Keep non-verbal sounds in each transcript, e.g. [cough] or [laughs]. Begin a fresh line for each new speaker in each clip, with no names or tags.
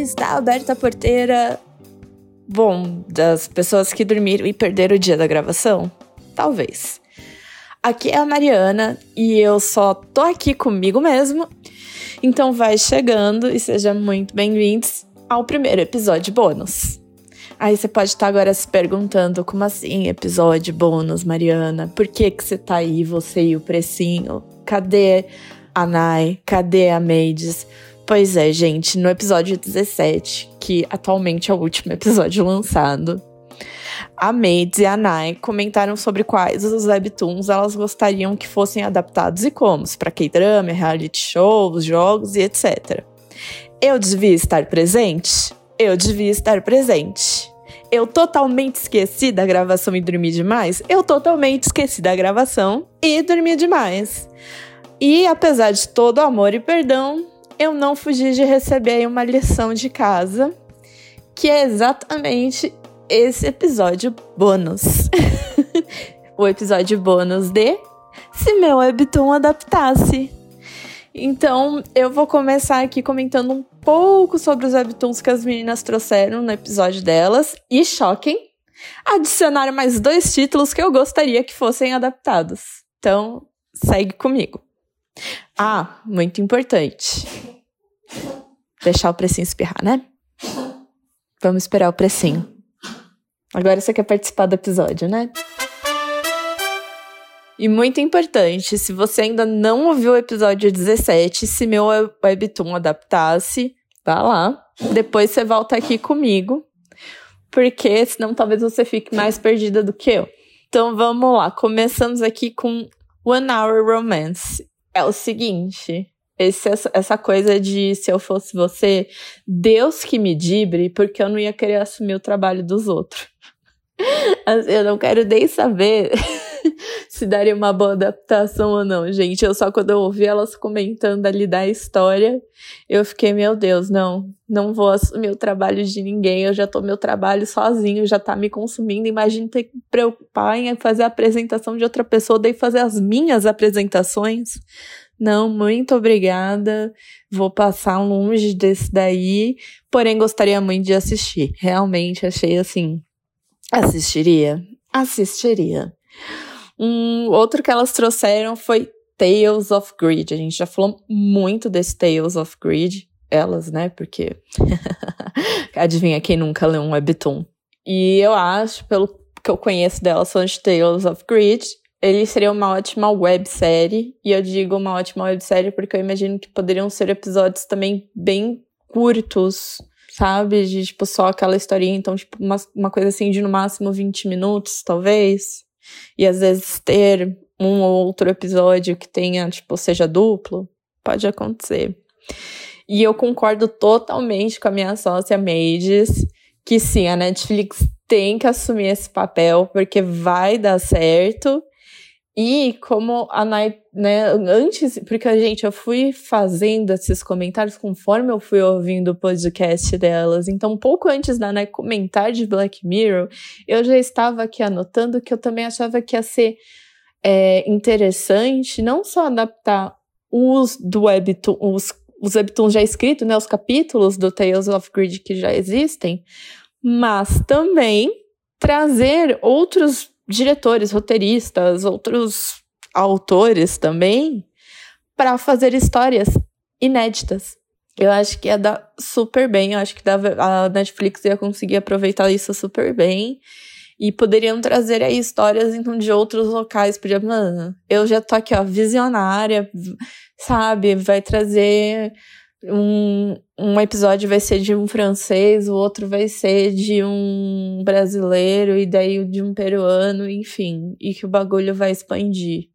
está aberta a porteira. Bom, das pessoas que dormiram e perderam o dia da gravação? Talvez. Aqui é a Mariana e eu só tô aqui comigo mesmo. Então vai chegando e seja muito bem-vindos ao primeiro episódio bônus. Aí você pode estar agora se perguntando, como assim episódio bônus, Mariana? Por que que você tá aí, você e o Precinho? Cadê a Nai? Cadê a Maids? Pois é, gente, no episódio 17, que atualmente é o último episódio lançado, a Maids e a Nai comentaram sobre quais os webtoons elas gostariam que fossem adaptados e como, para K-drama, reality shows, jogos e etc. Eu devia estar presente? Eu devia estar presente. Eu totalmente esqueci da gravação e dormi demais? Eu totalmente esqueci da gravação e dormi demais. E apesar de todo amor e perdão, eu não fugi de receber uma lição de casa, que é exatamente esse episódio bônus. [laughs] o episódio bônus de Se meu webtoon adaptasse. Então, eu vou começar aqui comentando um pouco sobre os webtoons que as meninas trouxeram no episódio delas. E choquem, adicionaram mais dois títulos que eu gostaria que fossem adaptados. Então, segue comigo. Ah, muito importante. Deixar o precinho espirrar, né? Vamos esperar o precinho. Agora você quer participar do episódio, né? E muito importante, se você ainda não ouviu o episódio 17, se meu webtoon adaptasse, vá lá. Depois você volta aqui comigo, porque senão talvez você fique mais perdida do que eu. Então vamos lá, começamos aqui com One Hour Romance é o seguinte. Esse, essa coisa de se eu fosse você, Deus que me dibre, porque eu não ia querer assumir o trabalho dos outros. [laughs] Eu não quero nem saber [laughs] se daria uma boa adaptação ou não, gente. Eu só quando eu ouvi elas comentando ali da história, eu fiquei, meu Deus, não, não vou assumir o trabalho de ninguém. Eu já tô meu trabalho sozinho, já tá me consumindo. Imagina ter que preocupar em fazer a apresentação de outra pessoa, daí fazer as minhas apresentações. Não, muito obrigada. Vou passar longe desse daí. Porém, gostaria muito de assistir. Realmente achei assim. Assistiria? Assistiria. Um outro que elas trouxeram foi Tales of Greed. A gente já falou muito desse Tales of Greed. Elas, né? Porque. [laughs] Adivinha quem nunca leu um webtoon. E eu acho, pelo que eu conheço delas, são de Tales of Greed ele seria uma ótima websérie. E eu digo uma ótima websérie porque eu imagino que poderiam ser episódios também bem curtos, sabe? De, tipo, só aquela historinha. Então, tipo, uma, uma coisa assim de no máximo 20 minutos, talvez. E às vezes ter um ou outro episódio que tenha, tipo, seja duplo. Pode acontecer. E eu concordo totalmente com a minha sócia Mages que sim, a Netflix tem que assumir esse papel porque vai dar certo e como a Night, né, antes, porque, gente, eu fui fazendo esses comentários conforme eu fui ouvindo o podcast delas. Então, pouco antes da Night comentar de Black Mirror, eu já estava aqui anotando que eu também achava que ia ser é, interessante não só adaptar os do webtoon, os, os webtoons já escritos, né, os capítulos do Tales of Grid que já existem, mas também trazer outros diretores, roteiristas, outros autores também, para fazer histórias inéditas. Eu acho que ia dar super bem, eu acho que a Netflix ia conseguir aproveitar isso super bem. E poderiam trazer aí histórias então, de outros locais. Podia, mano, eu já tô aqui, ó, visionária, sabe? Vai trazer um, um episódio vai ser de um francês, o outro vai ser de um brasileiro, e daí de um peruano, enfim. E que o bagulho vai expandir.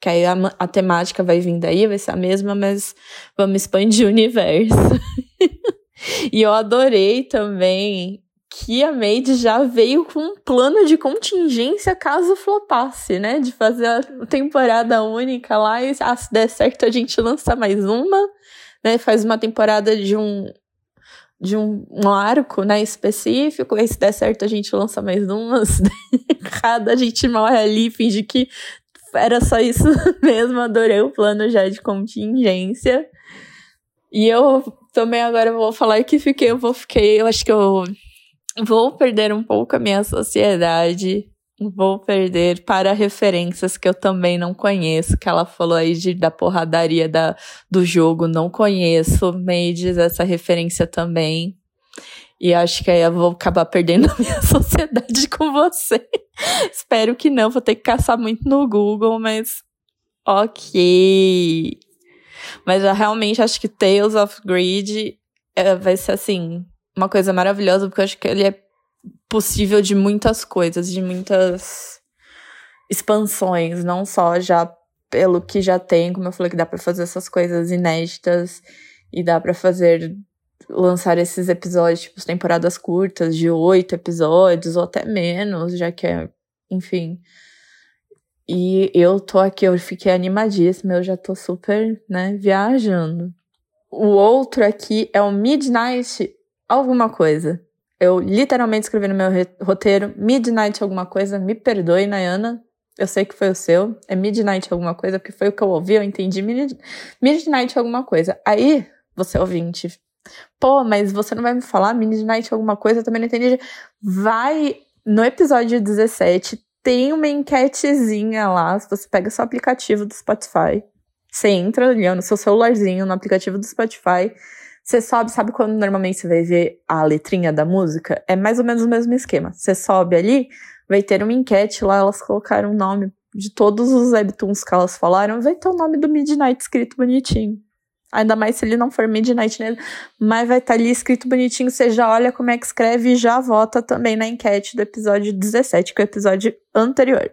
Que aí a, a temática vai vir daí, vai ser a mesma, mas vamos expandir o universo. [laughs] e eu adorei também que a Made já veio com um plano de contingência caso flopasse, né? De fazer a temporada única lá e ah, se der certo a gente lança mais uma né, faz uma temporada de um de um, um arco, né, específico, aí se der certo a gente lança mais umas, [laughs] cada a gente morre ali, finge que era só isso [laughs] mesmo, adorei o plano já de contingência. E eu também agora vou falar que fiquei, eu vou fiquei, eu acho que eu vou perder um pouco a minha sociedade. Vou perder para referências que eu também não conheço. Que ela falou aí de, da porradaria da, do jogo, não conheço. Mades, essa referência também. E acho que aí eu vou acabar perdendo [laughs] a minha sociedade com você. Espero que não, vou ter que caçar muito no Google, mas ok. Mas eu realmente acho que Tales of Greed é, vai ser assim, uma coisa maravilhosa, porque eu acho que ele é possível de muitas coisas, de muitas expansões, não só já pelo que já tem, como eu falei que dá para fazer essas coisas inéditas e dá para fazer lançar esses episódios, tipo, temporadas curtas de oito episódios ou até menos, já que é, enfim. E eu tô aqui, eu fiquei animadíssima, eu já tô super, né, viajando. O outro aqui é o Midnight alguma coisa. Eu literalmente escrevi no meu roteiro Midnight alguma coisa, me perdoe, Nayana. Eu sei que foi o seu. É Midnight alguma coisa, porque foi o que eu ouvi, eu entendi Midnight alguma coisa. Aí, você ouvinte, pô, mas você não vai me falar Midnight alguma coisa, eu também não entendi. Vai no episódio 17, tem uma enquetezinha lá, você pega seu aplicativo do Spotify, você entra ali no seu celularzinho, no aplicativo do Spotify, você sobe, sabe quando normalmente você vai ver a letrinha da música? É mais ou menos o mesmo esquema. Você sobe ali, vai ter uma enquete lá, elas colocaram o nome de todos os webtoons que elas falaram, vai ter o nome do Midnight escrito bonitinho. Ainda mais se ele não for Midnight nele, mas vai estar tá ali escrito bonitinho. Você já olha como é que escreve e já vota também na enquete do episódio 17, que é o episódio anterior.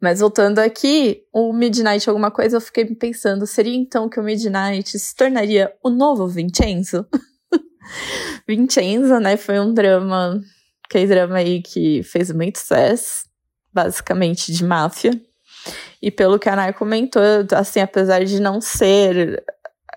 Mas voltando aqui, o Midnight alguma coisa, eu fiquei pensando, seria então que o Midnight se tornaria o novo Vincenzo? [laughs] Vincenzo, né, foi um drama, que é drama aí que fez muito sucesso, basicamente de máfia. E pelo que a Nai comentou, assim, apesar de não ser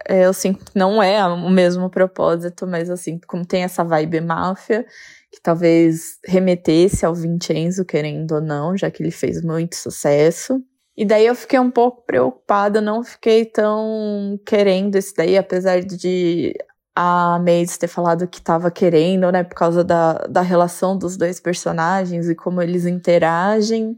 eu sinto que não é o mesmo propósito, mas assim, como tem essa vibe máfia, que talvez remetesse ao Vincenzo, querendo ou não, já que ele fez muito sucesso. E daí eu fiquei um pouco preocupada, não fiquei tão querendo esse daí, apesar de a Maze ter falado que estava querendo, né, por causa da, da relação dos dois personagens e como eles interagem.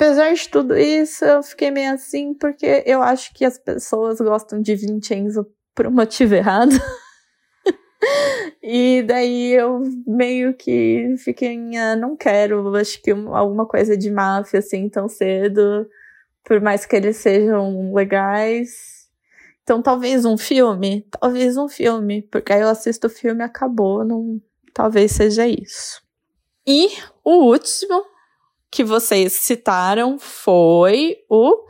Apesar de tudo isso, eu fiquei meio assim, porque eu acho que as pessoas gostam de Vincenzo por um motivo errado. [laughs] e daí eu meio que fiquei, ah, não quero, acho que alguma coisa de máfia assim tão cedo, por mais que eles sejam legais. Então talvez um filme, talvez um filme, porque aí eu assisto o filme e acabou, não, talvez seja isso. E o último que vocês citaram foi o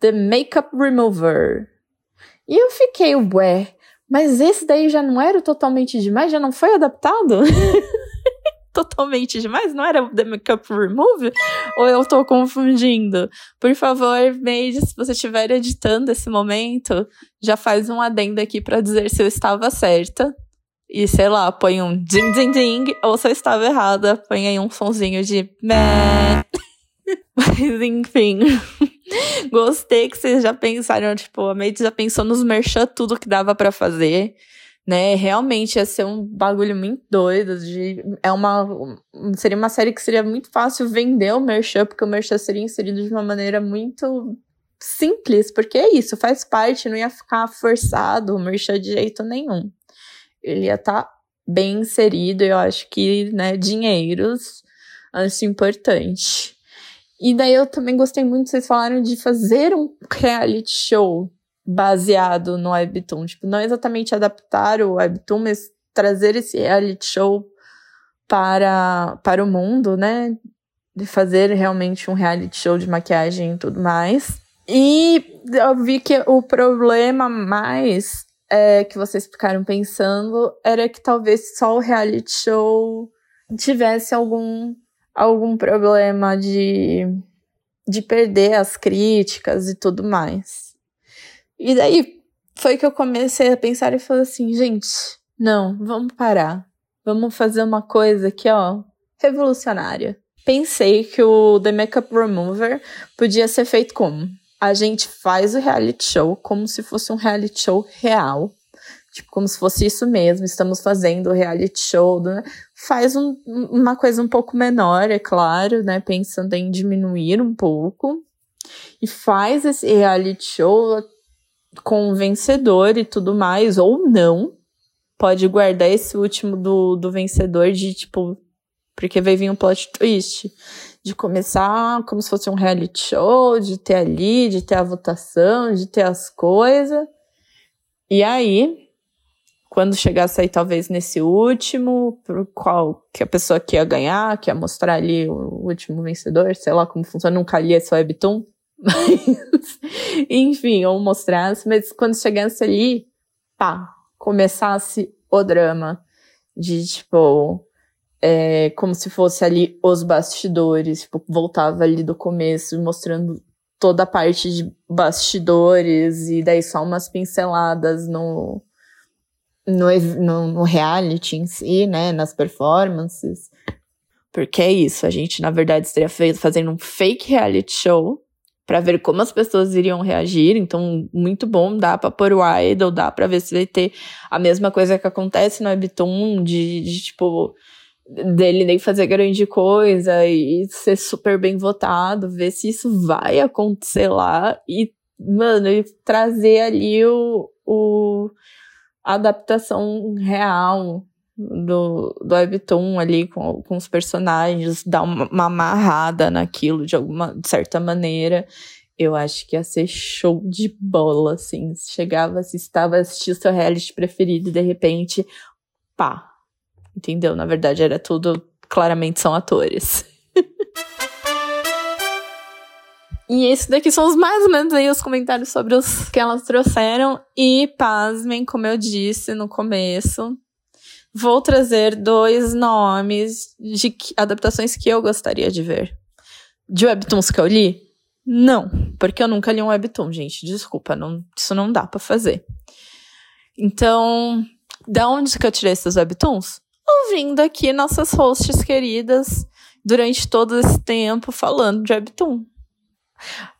The Makeup Remover. E eu fiquei, ué, mas esse daí já não era totalmente demais? Já não foi adaptado? [laughs] totalmente demais? Não era o The Makeup Remove? Ou eu tô confundindo? Por favor, Made, se você estiver editando esse momento, já faz um adendo aqui para dizer se eu estava certa. E sei lá, põe um ding ding ding, ou se eu estava errada, põe aí um sonzinho de. [laughs] Mas enfim. [laughs] Gostei que vocês já pensaram, tipo, a Made já pensou nos merchan tudo que dava para fazer, né? Realmente ia ser um bagulho muito doido. De, é uma, seria uma série que seria muito fácil vender o merchan, porque o merchan seria inserido de uma maneira muito simples, porque é isso, faz parte, não ia ficar forçado o merchan de jeito nenhum ele ia estar tá bem inserido. Eu acho que, né, dinheiros, acho importante. E daí eu também gostei muito, vocês falaram de fazer um reality show baseado no Webtoon. Tipo, não exatamente adaptar o Webtoon, mas trazer esse reality show para, para o mundo, né? De fazer realmente um reality show de maquiagem e tudo mais. E eu vi que o problema mais é, que vocês ficaram pensando era que talvez só o reality show tivesse algum, algum problema de, de perder as críticas e tudo mais. E daí foi que eu comecei a pensar e falei assim, gente, não, vamos parar. Vamos fazer uma coisa aqui, ó, revolucionária. Pensei que o The Makeup Remover podia ser feito como? A gente faz o reality show como se fosse um reality show real. Tipo, como se fosse isso mesmo, estamos fazendo o reality show, né? Faz um, uma coisa um pouco menor, é claro, né? Pensando em diminuir um pouco. E faz esse reality show com o vencedor e tudo mais, ou não. Pode guardar esse último do, do vencedor de, tipo, porque vai vir um plot twist. De começar como se fosse um reality show, de ter ali, de ter a votação, de ter as coisas. E aí, quando chegasse aí talvez nesse último, pro qual que a pessoa que ia ganhar, que ia mostrar ali o último vencedor, sei lá como funciona, nunca li esse webtoon, [laughs] mas, enfim, ou mostrasse, mas quando chegasse ali, pá, começasse o drama de, tipo, é, como se fosse ali os bastidores, tipo, voltava ali do começo, mostrando toda a parte de bastidores, e daí só umas pinceladas no, no, no, no reality em si, né, nas performances. Porque é isso, a gente, na verdade, estaria fazendo um fake reality show para ver como as pessoas iriam reagir. Então, muito bom, dá para pôr o idol, dá para ver se vai ter a mesma coisa que acontece no Webtoon, de, de tipo dele nem fazer grande coisa e ser super bem votado, ver se isso vai acontecer lá e, mano, e trazer ali o, o a adaptação real do, do Webtoon ali com, com os personagens, dar uma, uma amarrada naquilo de alguma de certa maneira. Eu acho que ia ser show de bola, assim. Chegava, se estava assistindo seu reality preferido e de repente, pá. Entendeu? Na verdade, era tudo. Claramente são atores. [laughs] E esse daqui são os mais ou menos aí os comentários sobre os que elas trouxeram. E pasmem, como eu disse no começo, vou trazer dois nomes de adaptações que eu gostaria de ver. De webtoons que eu li? Não, porque eu nunca li um webtoon, gente. Desculpa, não, isso não dá para fazer. Então, da onde que eu tirei esses webtoons? Ouvindo aqui nossas hosts queridas durante todo esse tempo falando de webtoon.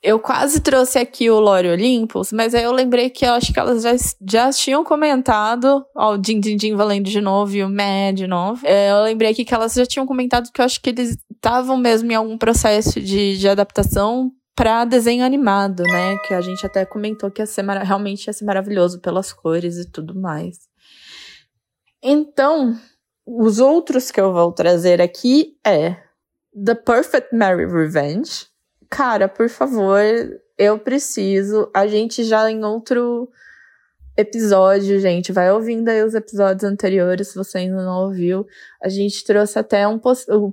Eu quase trouxe aqui o Lore Olympus, mas aí eu lembrei que eu acho que elas já, já tinham comentado. Ó, o Din Din Din valendo de novo e o Mad de novo. É, eu lembrei aqui que elas já tinham comentado que eu acho que eles estavam mesmo em algum processo de, de adaptação para desenho animado, né? Que a gente até comentou que ia ser realmente ia ser maravilhoso pelas cores e tudo mais. Então, os outros que eu vou trazer aqui é The Perfect Mary Revenge cara, por favor, eu preciso. A gente já em outro episódio, gente, vai ouvindo aí os episódios anteriores, se você ainda não ouviu. A gente trouxe até um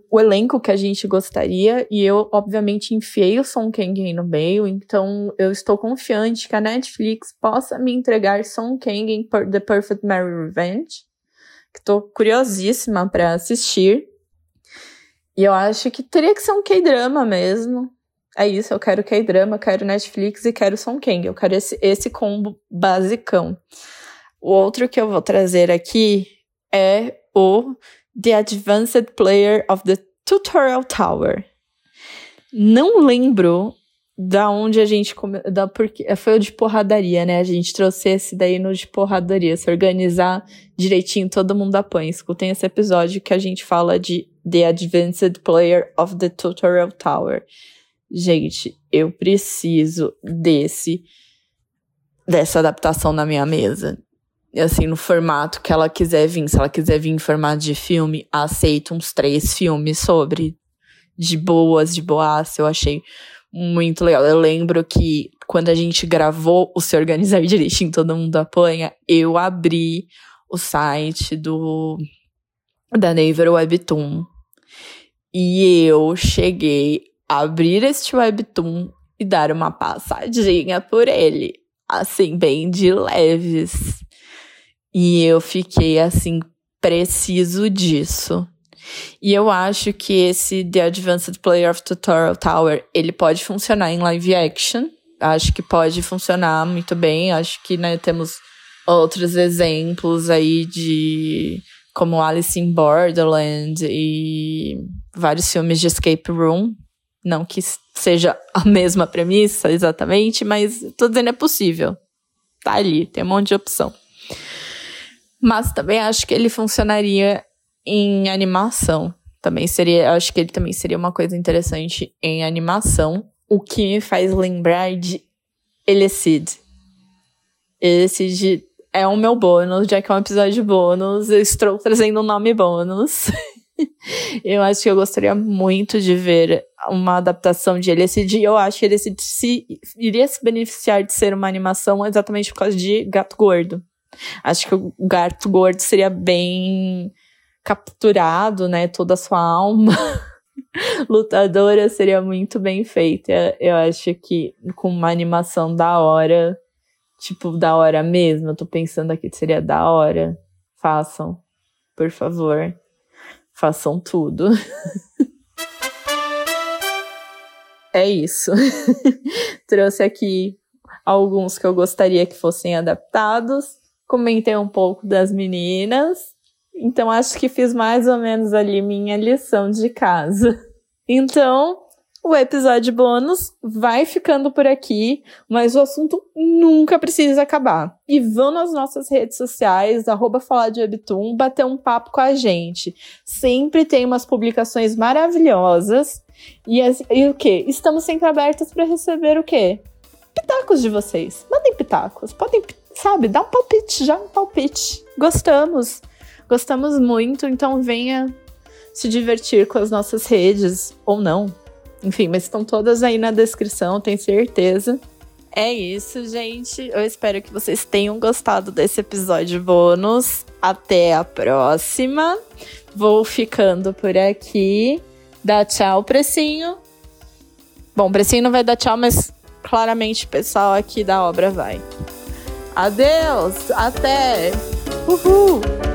o, elenco que a gente gostaria e eu, obviamente, enfiei o Son Kang no meio, então eu estou confiante que a Netflix possa me entregar Son Kang em The Perfect Mary Revenge, que tô curiosíssima para assistir. E eu acho que teria que ser um K-drama mesmo é isso, eu quero K-drama, quero Netflix e quero Song Kang. Eu quero esse, esse combo basicão. O outro que eu vou trazer aqui é o The Advanced Player of the Tutorial Tower. Não lembro da onde a gente come... da porque foi o de porradaria, né? A gente trouxe esse daí no de porradaria, se organizar direitinho, todo mundo apanha. Escutem esse episódio que a gente fala de The Advanced Player of the Tutorial Tower gente, eu preciso desse dessa adaptação na minha mesa. Assim, no formato que ela quiser vir. Se ela quiser vir em formato de filme, aceito uns três filmes sobre. De boas, de boas. Eu achei muito legal. Eu lembro que quando a gente gravou o Se Organizar Direitinho, Todo Mundo Apanha, eu abri o site do da Naver Webtoon. E eu cheguei abrir este webtoon e dar uma passadinha por ele, assim, bem de leves. E eu fiquei assim, preciso disso. E eu acho que esse The Advanced Player of Tutorial Tower, ele pode funcionar em live action. Acho que pode funcionar muito bem. Acho que né, temos outros exemplos aí de como Alice in Borderland e vários filmes de escape room não que seja a mesma premissa exatamente, mas tô dizendo é possível. Tá ali, tem um monte de opção. Mas também acho que ele funcionaria em animação. Também seria, acho que ele também seria uma coisa interessante em animação. O que me faz lembrar de Elicid. Elicid é o meu bônus, já que é um episódio bônus, eu estou trazendo um nome bônus. [laughs] eu acho que eu gostaria muito de ver uma adaptação de LSD. Eu acho que LSD se, iria se beneficiar de ser uma animação exatamente por causa de Gato Gordo. Acho que o Gato Gordo seria bem capturado, né? Toda a sua alma [laughs] lutadora seria muito bem feita. Eu acho que com uma animação da hora, tipo, da hora mesmo. Eu tô pensando aqui que seria da hora. Façam, por favor. Façam tudo. [laughs] é isso. [laughs] Trouxe aqui alguns que eu gostaria que fossem adaptados. Comentei um pouco das meninas. Então acho que fiz mais ou menos ali minha lição de casa. Então, o episódio bônus vai ficando por aqui, mas o assunto nunca precisa acabar. E vão nas nossas redes sociais, arroba falar de Webtoon, bater um papo com a gente. Sempre tem umas publicações maravilhosas. E, e o que? Estamos sempre abertas para receber o quê? Pitacos de vocês. Mandem pitacos. Podem, sabe, dá um palpite, já um palpite. Gostamos. Gostamos muito, então venha se divertir com as nossas redes, ou não, enfim, mas estão todas aí na descrição, tenho certeza. É isso, gente. Eu espero que vocês tenham gostado desse episódio bônus. Até a próxima. Vou ficando por aqui. Dá tchau, Precinho. Bom, Precinho não vai dar tchau, mas claramente o pessoal aqui da obra vai. Adeus! Até! Uhul!